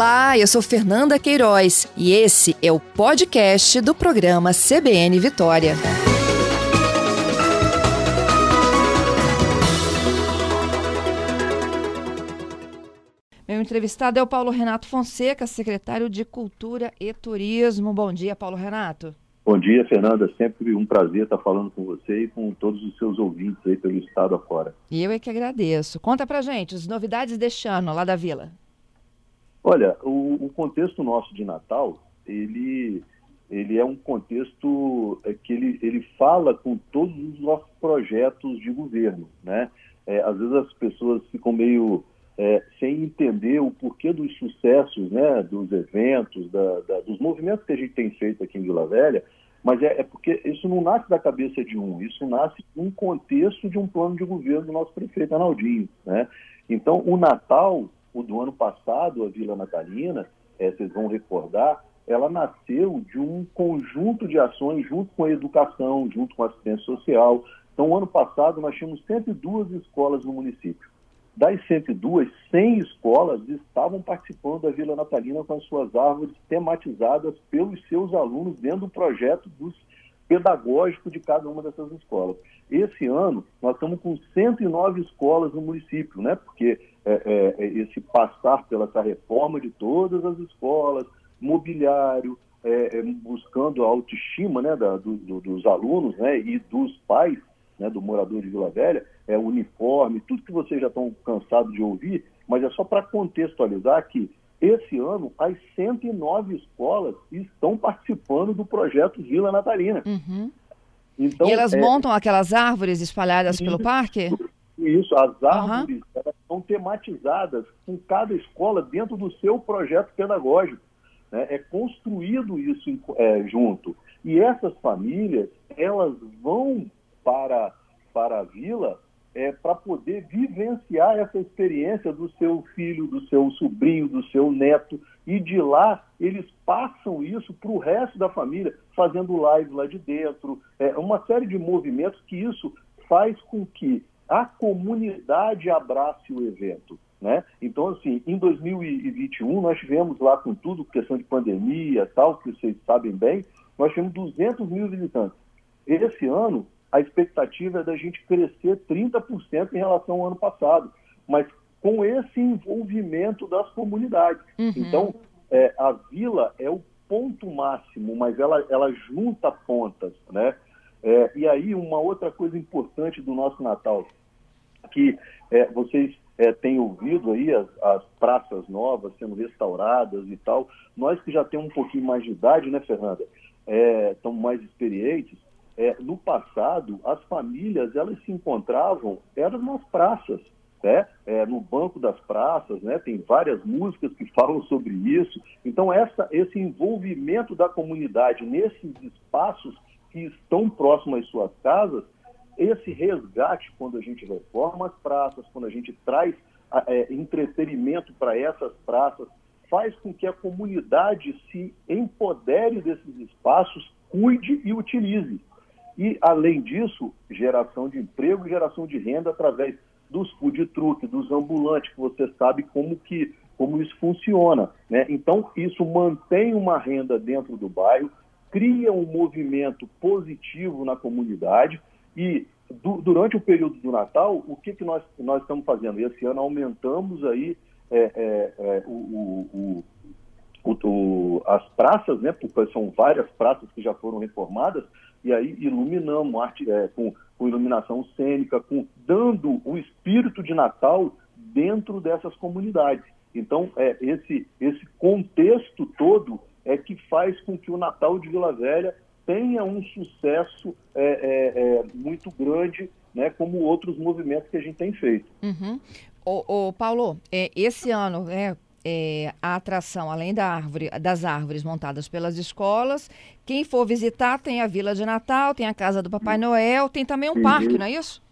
Olá, eu sou Fernanda Queiroz e esse é o podcast do programa CBN Vitória. Meu entrevistado é o Paulo Renato Fonseca, secretário de Cultura e Turismo. Bom dia, Paulo Renato. Bom dia, Fernanda. Sempre um prazer estar falando com você e com todos os seus ouvintes aí pelo estado afora. E eu é que agradeço. Conta pra gente as novidades deste ano lá da Vila. Olha, o, o contexto nosso de Natal, ele, ele é um contexto é, que ele, ele fala com todos os nossos projetos de governo, né? É, às vezes as pessoas ficam meio é, sem entender o porquê dos sucessos, né, dos eventos, da, da, dos movimentos que a gente tem feito aqui em Vila Velha, mas é, é, porque isso não nasce da cabeça de um, isso nasce num contexto de um plano de governo do nosso prefeito Arnaldinho. Né? Então, o Natal, o do ano passado, a Vila Natalina, é, vocês vão recordar, ela nasceu de um conjunto de ações junto com a educação, junto com a assistência social. Então, ano passado, nós tínhamos 102 escolas no município. Das 102, 100 escolas estavam participando da Vila Natalina com as suas árvores tematizadas pelos seus alunos dentro do projeto dos pedagógico de cada uma dessas escolas. Esse ano, nós estamos com 109 escolas no município, né? porque é, é, é, esse passar pela essa reforma de todas as escolas, mobiliário, é, é buscando a autoestima né, da, do, do, dos alunos né, e dos pais, né, do morador de Vila Velha, é, uniforme, tudo que vocês já estão cansados de ouvir, mas é só para contextualizar que esse ano as 109 escolas estão participando do projeto Vila Natalina. Uhum. Então, e elas é, montam aquelas árvores espalhadas isso, pelo parque? Isso, as árvores uhum. são tematizadas com cada escola dentro do seu projeto pedagógico. Né? É construído isso é, junto. E essas famílias, elas vão para, para a vila é, para poder vivenciar essa experiência do seu filho, do seu sobrinho, do seu neto, e de lá eles passam isso para o resto da família, fazendo live lá de dentro, é, uma série de movimentos que isso faz com que a comunidade abrace o evento. Né? Então, assim, em 2021, nós tivemos lá com tudo, questão de pandemia tal, que vocês sabem bem, nós tivemos 200 mil visitantes. Esse ano, a expectativa é da gente crescer 30% em relação ao ano passado, mas com esse envolvimento das comunidades. Uhum. Então, é, a vila é o ponto máximo, mas ela, ela junta pontas, né? É, e aí, uma outra coisa importante do nosso Natal, que é, vocês é, têm ouvido aí as, as, praças novas sendo restauradas e tal, nós que já temos um pouquinho mais de idade, né, Fernanda, estamos é, mais experientes, é, no passado, as famílias elas se encontravam eram nas praças, né? É, no banco das praças, né? Tem várias músicas que falam sobre isso. Então essa, esse envolvimento da comunidade nesses espaços que estão próximos às suas casas, esse resgate quando a gente reforma as praças, quando a gente traz é, entretenimento para essas praças, faz com que a comunidade se empodere desses espaços, cuide e utilize. E, além disso, geração de emprego geração de renda através dos food truck, dos ambulantes, que você sabe como que como isso funciona. Né? Então, isso mantém uma renda dentro do bairro, cria um movimento positivo na comunidade e du durante o período do Natal, o que, que nós, nós estamos fazendo? Esse ano aumentamos aí é, é, é, o, o, o, as praças, né? porque são várias praças que já foram reformadas, e aí iluminamos arte, é, com, com iluminação cênica, com, dando o espírito de Natal dentro dessas comunidades. Então, é, esse, esse contexto todo é que faz com que o Natal de Vila Velha tenha um sucesso é, é, é muito grande, né, como outros movimentos que a gente tem feito. Uhum. O, o Paulo, é, esse ano, né, é, a atração, além da árvore, das árvores montadas pelas escolas, quem for visitar tem a Vila de Natal, tem a Casa do Papai Noel, tem também um uhum. parque, não é isso?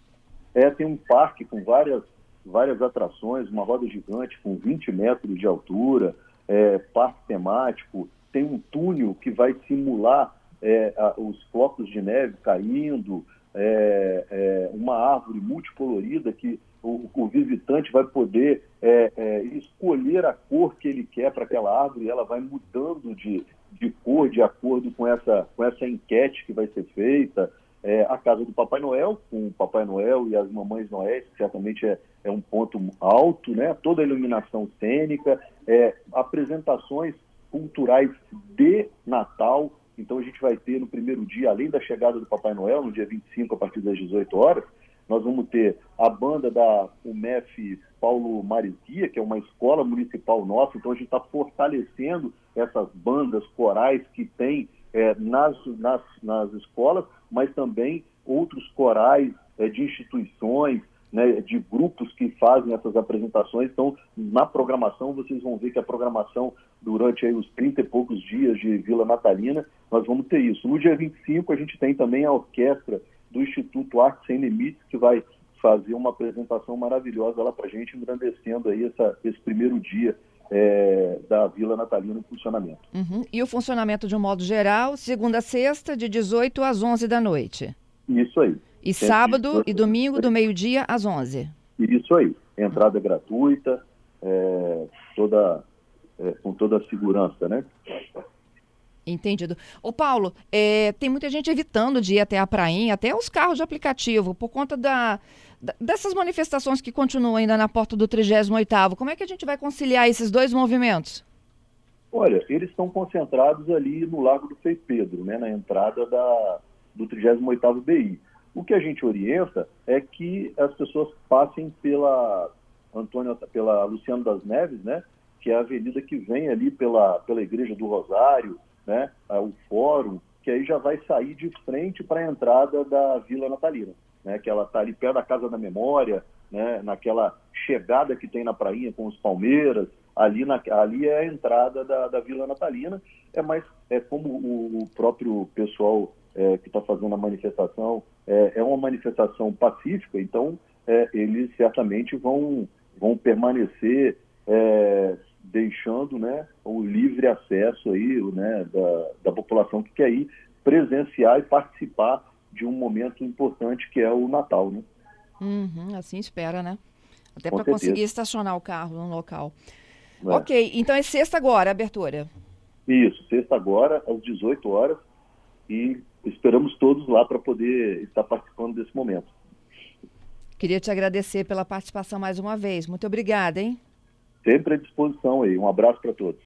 É, tem um parque com várias, várias atrações, uma roda gigante com 20 metros de altura, é, parque temático, tem um túnel que vai simular é, a, os flocos de neve caindo, é, é, uma árvore multicolorida que o, o visitante vai poder é, é, escolher a cor que ele quer para aquela árvore e ela vai mudando de, de cor de acordo com essa, com essa enquete que vai ser feita. É, a casa do Papai Noel, com o Papai Noel e as Mamães Noéis, que certamente é, é um ponto alto, né? toda a iluminação cênica, é, apresentações culturais de Natal. Então a gente vai ter no primeiro dia, além da chegada do Papai Noel, no dia 25, a partir das 18 horas, nós vamos ter a banda da UMEF Paulo Marizia, que é uma escola municipal nossa, então a gente está fortalecendo essas bandas corais que tem é, nas, nas, nas escolas, mas também outros corais é, de instituições, né, de grupos que fazem essas apresentações. Então, na programação, vocês vão ver que a programação, durante aí, os 30 e poucos dias de Vila Natalina, nós vamos ter isso. No dia 25, a gente tem também a orquestra do Instituto Arte Sem Limites, que vai fazer uma apresentação maravilhosa lá para a gente, engrandecendo aí essa, esse primeiro dia é, da Vila Natalina em funcionamento. Uhum. E o funcionamento de um modo geral, segunda a sexta, de 18 às 11 da noite? Isso aí. E Sempre sábado e domingo, do meio-dia às 11? Isso aí. Entrada gratuita, é, toda, é, com toda a segurança, né? Entendido. Ô Paulo, é, tem muita gente evitando de ir até a prainha, até os carros de aplicativo, por conta da, da, dessas manifestações que continuam ainda na porta do 38º. Como é que a gente vai conciliar esses dois movimentos? Olha, eles estão concentrados ali no Lago do Frei Pedro, né, na entrada da, do 38º BI. O que a gente orienta é que as pessoas passem pela Antônio, pela Luciano das Neves, né, que é a avenida que vem ali pela, pela Igreja do Rosário, né, o fórum, que aí já vai sair de frente para a entrada da Vila Natalina, né, que ela está ali perto da Casa da Memória, né, naquela chegada que tem na prainha com os Palmeiras, ali, na, ali é a entrada da, da Vila Natalina, é mais é como o, próprio pessoal é, que está fazendo a manifestação é, é, uma manifestação pacífica, então é, eles certamente vão, vão permanecer é, deixando né, o livre acesso aí, né, da, da população que quer ir presenciar e participar de um momento importante que é o Natal. Né? Uhum, assim espera, né? Até para conseguir estacionar o carro no local. É. Ok, então é sexta agora a abertura. Isso, sexta agora, às 18 horas, e esperamos todos lá para poder estar participando desse momento. Queria te agradecer pela participação mais uma vez. Muito obrigada, hein? Sempre à disposição aí. Um abraço para todos.